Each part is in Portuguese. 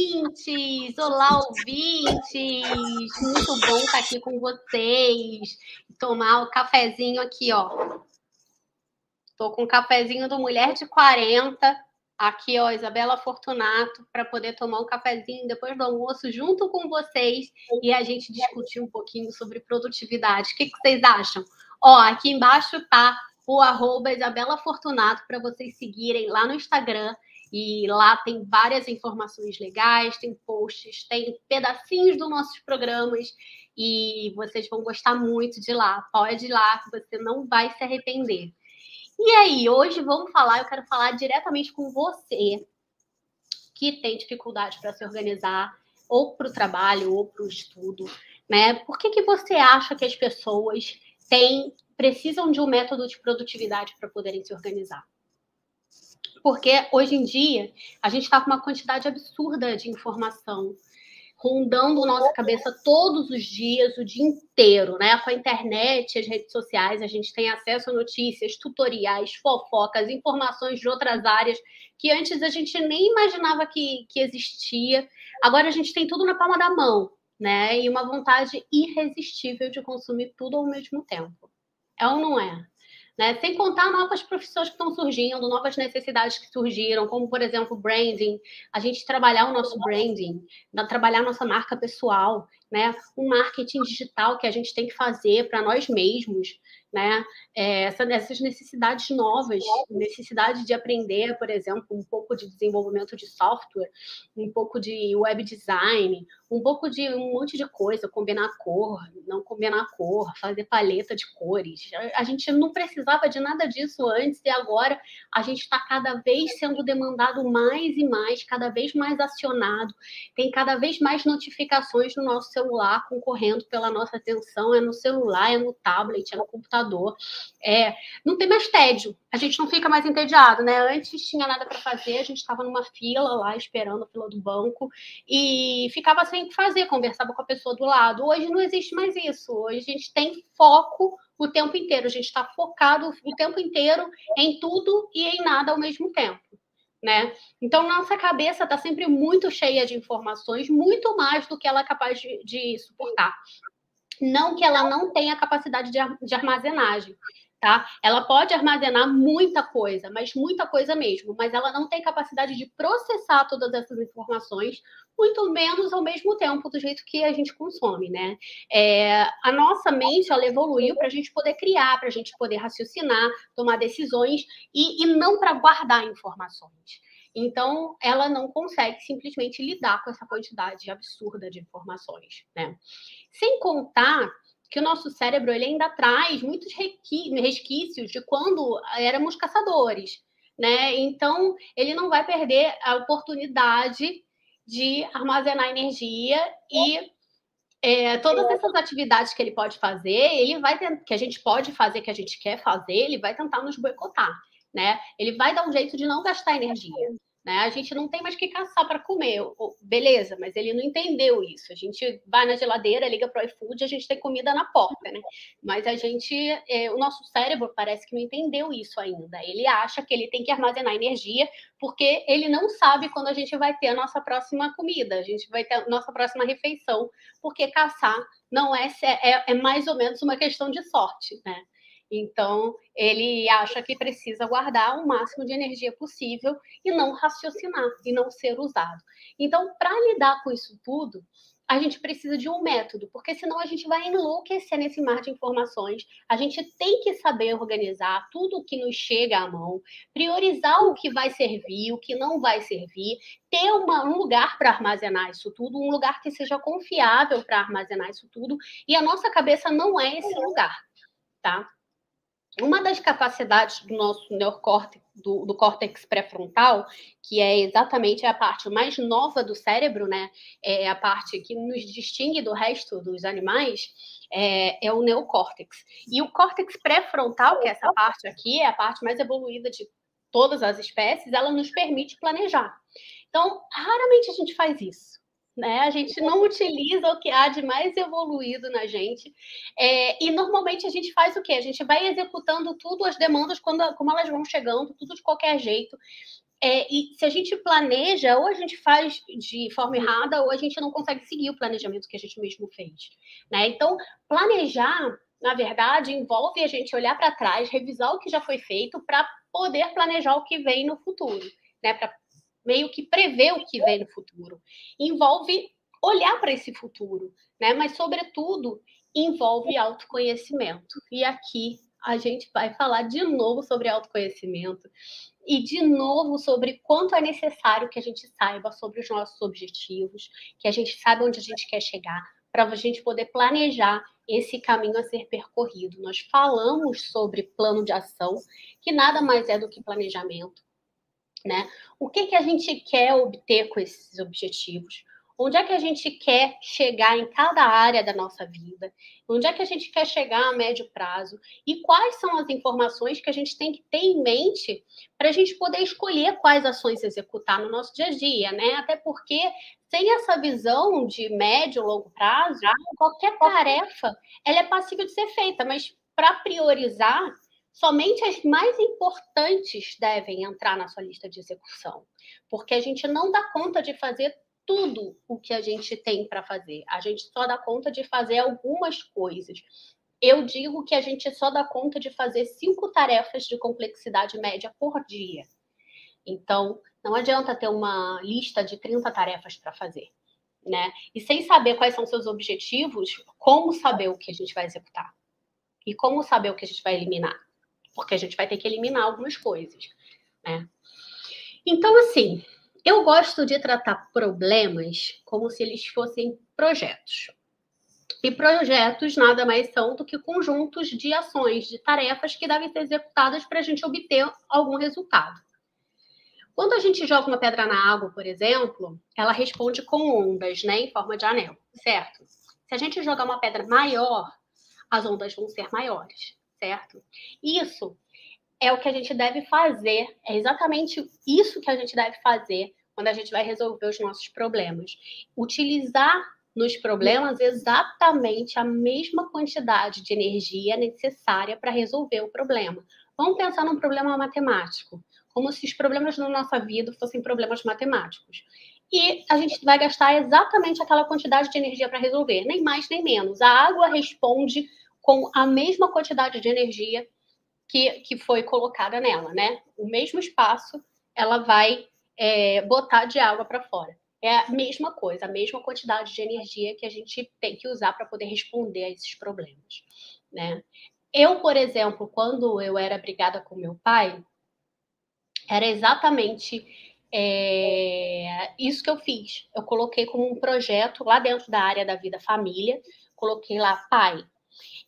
Ouvintes! Olá, ouvintes! Muito bom estar aqui com vocês. Tomar o cafezinho aqui, ó. Tô com o cafezinho do Mulher de 40. Aqui, ó, Isabela Fortunato, para poder tomar um cafezinho depois do almoço junto com vocês e a gente discutir um pouquinho sobre produtividade. O que, que vocês acham? Ó, aqui embaixo tá o arroba Isabela Fortunato para vocês seguirem lá no Instagram e lá tem várias informações legais, tem posts, tem pedacinhos dos nossos programas e vocês vão gostar muito de lá. Pode ir lá que você não vai se arrepender. E aí, hoje vamos falar, eu quero falar diretamente com você que tem dificuldade para se organizar, ou para o trabalho, ou para o estudo, né? Por que, que você acha que as pessoas têm, precisam de um método de produtividade para poderem se organizar? Porque hoje em dia a gente está com uma quantidade absurda de informação rondando nossa cabeça todos os dias, o dia inteiro, né? Com a internet, as redes sociais, a gente tem acesso a notícias, tutoriais, fofocas, informações de outras áreas que antes a gente nem imaginava que, que existia. Agora a gente tem tudo na palma da mão, né? E uma vontade irresistível de consumir tudo ao mesmo tempo. É ou não é? Né? Sem contar novas profissões que estão surgindo, novas necessidades que surgiram, como, por exemplo, branding, a gente trabalhar o nosso branding, trabalhar nossa marca pessoal, né? o marketing digital que a gente tem que fazer para nós mesmos, né? É, essas necessidades novas, necessidade de aprender, por exemplo, um pouco de desenvolvimento de software, um pouco de web design, um pouco de um monte de coisa, combinar cor, não combinar cor, fazer paleta de cores. A gente não precisava de nada disso antes e agora a gente está cada vez sendo demandado mais e mais, cada vez mais acionado, tem cada vez mais notificações no nosso celular concorrendo pela nossa atenção, é no celular, é no tablet, é no computador computador. É, não tem mais tédio, a gente não fica mais entediado, né? Antes tinha nada para fazer, a gente estava numa fila lá esperando a fila do banco e ficava sem o que fazer, conversava com a pessoa do lado. Hoje não existe mais isso. Hoje a gente tem foco o tempo inteiro, a gente está focado o tempo inteiro em tudo e em nada ao mesmo tempo. Né? Então, nossa cabeça está sempre muito cheia de informações, muito mais do que ela é capaz de, de suportar. Não que ela não tenha capacidade de, armazenagem, tá? Ela pode armazenar muita coisa, mas muita coisa mesmo, mas ela não tem capacidade de processar todas essas informações, muito menos ao mesmo tempo do jeito que a gente consome, né? É, a nossa mente ela evoluiu para a gente poder criar, para a gente poder raciocinar, tomar decisões e, e não para guardar informações. Então, ela não consegue simplesmente lidar com essa quantidade absurda de informações, né? Sem contar que o nosso cérebro ele ainda traz muitos resquícios de quando éramos caçadores, né? Então, ele não vai perder a oportunidade de armazenar energia e é, todas essas atividades que ele pode fazer, ele vai que a gente pode fazer, que a gente quer fazer, ele vai tentar nos boicotar né? Ele vai dar um jeito de não gastar energia. Né? A gente não tem mais que caçar para comer, beleza, mas ele não entendeu isso. A gente vai na geladeira, liga para o iFood, a gente tem comida na porta, né? Mas a gente, é, o nosso cérebro parece que não entendeu isso ainda. Ele acha que ele tem que armazenar energia, porque ele não sabe quando a gente vai ter a nossa próxima comida, a gente vai ter a nossa próxima refeição, porque caçar não é, é, é mais ou menos uma questão de sorte, né? Então, ele acha que precisa guardar o máximo de energia possível e não raciocinar e não ser usado. Então, para lidar com isso tudo, a gente precisa de um método, porque senão a gente vai enlouquecer nesse mar de informações. A gente tem que saber organizar tudo o que nos chega à mão, priorizar o que vai servir, o que não vai servir, ter uma, um lugar para armazenar isso tudo, um lugar que seja confiável para armazenar isso tudo, e a nossa cabeça não é esse lugar, tá? Uma das capacidades do nosso neocórtex, do, do córtex pré-frontal, que é exatamente a parte mais nova do cérebro, né? É a parte que nos distingue do resto dos animais, é, é o neocórtex. E o córtex pré-frontal, que é essa parte aqui, é a parte mais evoluída de todas as espécies, ela nos permite planejar. Então, raramente a gente faz isso. Né? A gente não utiliza o que há de mais evoluído na gente. É, e normalmente a gente faz o quê? A gente vai executando tudo, as demandas, quando, como elas vão chegando, tudo de qualquer jeito. É, e se a gente planeja, ou a gente faz de forma errada, ou a gente não consegue seguir o planejamento que a gente mesmo fez. Né? Então, planejar, na verdade, envolve a gente olhar para trás, revisar o que já foi feito, para poder planejar o que vem no futuro. Né? Para meio que prever o que vem no futuro. Envolve olhar para esse futuro, né? Mas, sobretudo, envolve autoconhecimento. E aqui a gente vai falar de novo sobre autoconhecimento e de novo sobre quanto é necessário que a gente saiba sobre os nossos objetivos, que a gente saiba onde a gente quer chegar, para a gente poder planejar esse caminho a ser percorrido. Nós falamos sobre plano de ação, que nada mais é do que planejamento. Né? O que, que a gente quer obter com esses objetivos? Onde é que a gente quer chegar em cada área da nossa vida? Onde é que a gente quer chegar a médio prazo? E quais são as informações que a gente tem que ter em mente para a gente poder escolher quais ações executar no nosso dia a dia, né? Até porque sem essa visão de médio, longo prazo, qualquer tarefa ela é passível de ser feita, mas para priorizar, Somente as mais importantes devem entrar na sua lista de execução, porque a gente não dá conta de fazer tudo o que a gente tem para fazer. A gente só dá conta de fazer algumas coisas. Eu digo que a gente só dá conta de fazer cinco tarefas de complexidade média por dia. Então, não adianta ter uma lista de 30 tarefas para fazer, né? E sem saber quais são seus objetivos, como saber o que a gente vai executar? E como saber o que a gente vai eliminar? Porque a gente vai ter que eliminar algumas coisas, né? Então, assim, eu gosto de tratar problemas como se eles fossem projetos. E projetos nada mais são do que conjuntos de ações, de tarefas que devem ser executadas para a gente obter algum resultado. Quando a gente joga uma pedra na água, por exemplo, ela responde com ondas, né, em forma de anel, certo? Se a gente jogar uma pedra maior, as ondas vão ser maiores certo? Isso é o que a gente deve fazer, é exatamente isso que a gente deve fazer quando a gente vai resolver os nossos problemas. Utilizar nos problemas exatamente a mesma quantidade de energia necessária para resolver o problema. Vamos pensar num problema matemático, como se os problemas da nossa vida fossem problemas matemáticos. E a gente vai gastar exatamente aquela quantidade de energia para resolver, nem mais nem menos. A água responde com a mesma quantidade de energia que, que foi colocada nela, né? O mesmo espaço, ela vai é, botar de água para fora. É a mesma coisa, a mesma quantidade de energia que a gente tem que usar para poder responder a esses problemas, né? Eu, por exemplo, quando eu era brigada com meu pai, era exatamente é, isso que eu fiz. Eu coloquei como um projeto lá dentro da área da vida família, coloquei lá, pai,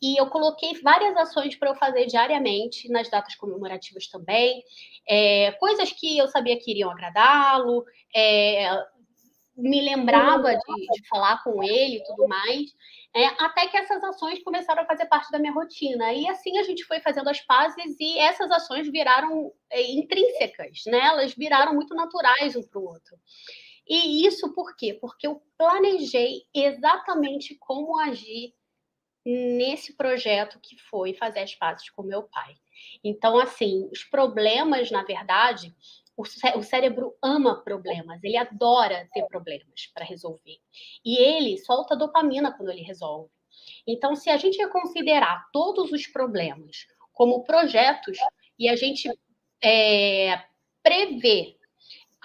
e eu coloquei várias ações para eu fazer diariamente, nas datas comemorativas também. É, coisas que eu sabia que iriam agradá-lo, é, me lembrava de, de, falar com ele e tudo mais. É, até que essas ações começaram a fazer parte da minha rotina. E assim a gente foi fazendo as pazes e essas ações viraram é, intrínsecas, né? Elas viraram muito naturais um para o outro. E isso por quê? Porque eu planejei exatamente como agir nesse projeto que foi fazer as pazes com meu pai. Então, assim, os problemas, na verdade, o, o cérebro ama problemas, ele adora ter problemas para resolver. E ele solta dopamina quando ele resolve. Então, se a gente considerar todos os problemas como projetos e a gente é, prever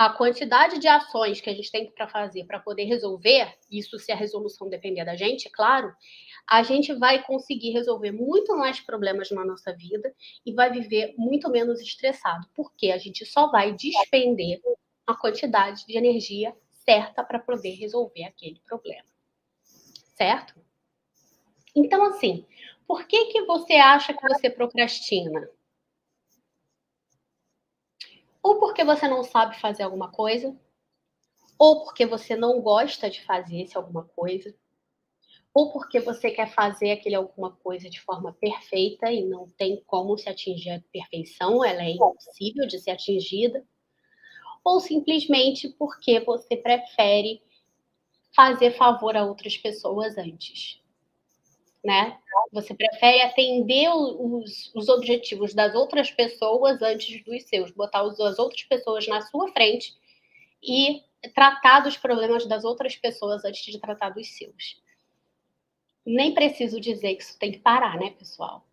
a quantidade de ações que a gente tem para fazer para poder resolver, isso se a resolução depender da gente, é claro, a gente vai conseguir resolver muito mais problemas na nossa vida e vai viver muito menos estressado, porque a gente só vai despender a quantidade de energia certa para poder resolver aquele problema. Certo? Então, assim, Por que, que você acha que você procrastina? Ou porque você não sabe fazer alguma coisa, ou porque você não gosta de fazer esse alguma coisa, ou porque você quer fazer aquele alguma coisa de forma perfeita e não tem como se atingir a perfeição, ela é impossível de ser atingida, ou simplesmente porque você prefere fazer favor a outras pessoas antes. Né? Você prefere atender os, os objetivos das outras pessoas antes dos seus, botar as outras pessoas na sua frente e tratar dos problemas das outras pessoas antes de tratar dos seus. Nem preciso dizer que isso tem que parar, né, pessoal?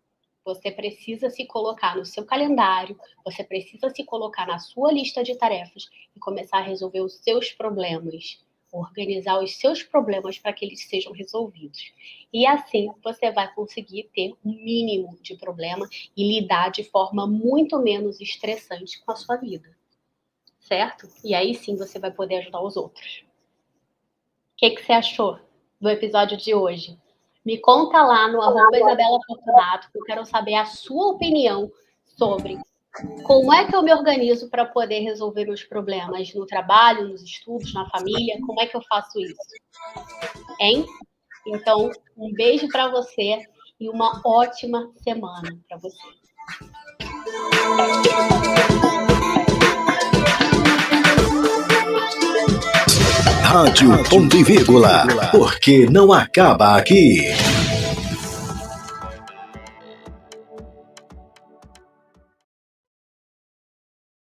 Você precisa se colocar no seu calendário, você precisa se colocar na sua lista de tarefas e começar a resolver os seus problemas, organizar os seus problemas para que eles sejam resolvidos. E assim você vai conseguir ter um mínimo de problema e lidar de forma muito menos estressante com a sua vida. Certo? E aí sim você vai poder ajudar os outros. O que, que você achou do episódio de hoje? Me conta lá no arroba Isabela Fortunato, que eu quero saber a sua opinião sobre como é que eu me organizo para poder resolver meus problemas no trabalho, nos estudos, na família, como é que eu faço isso? Hein? Então, um beijo para você e uma ótima semana para você. Rádio Ponto e Vírgula, porque não acaba aqui.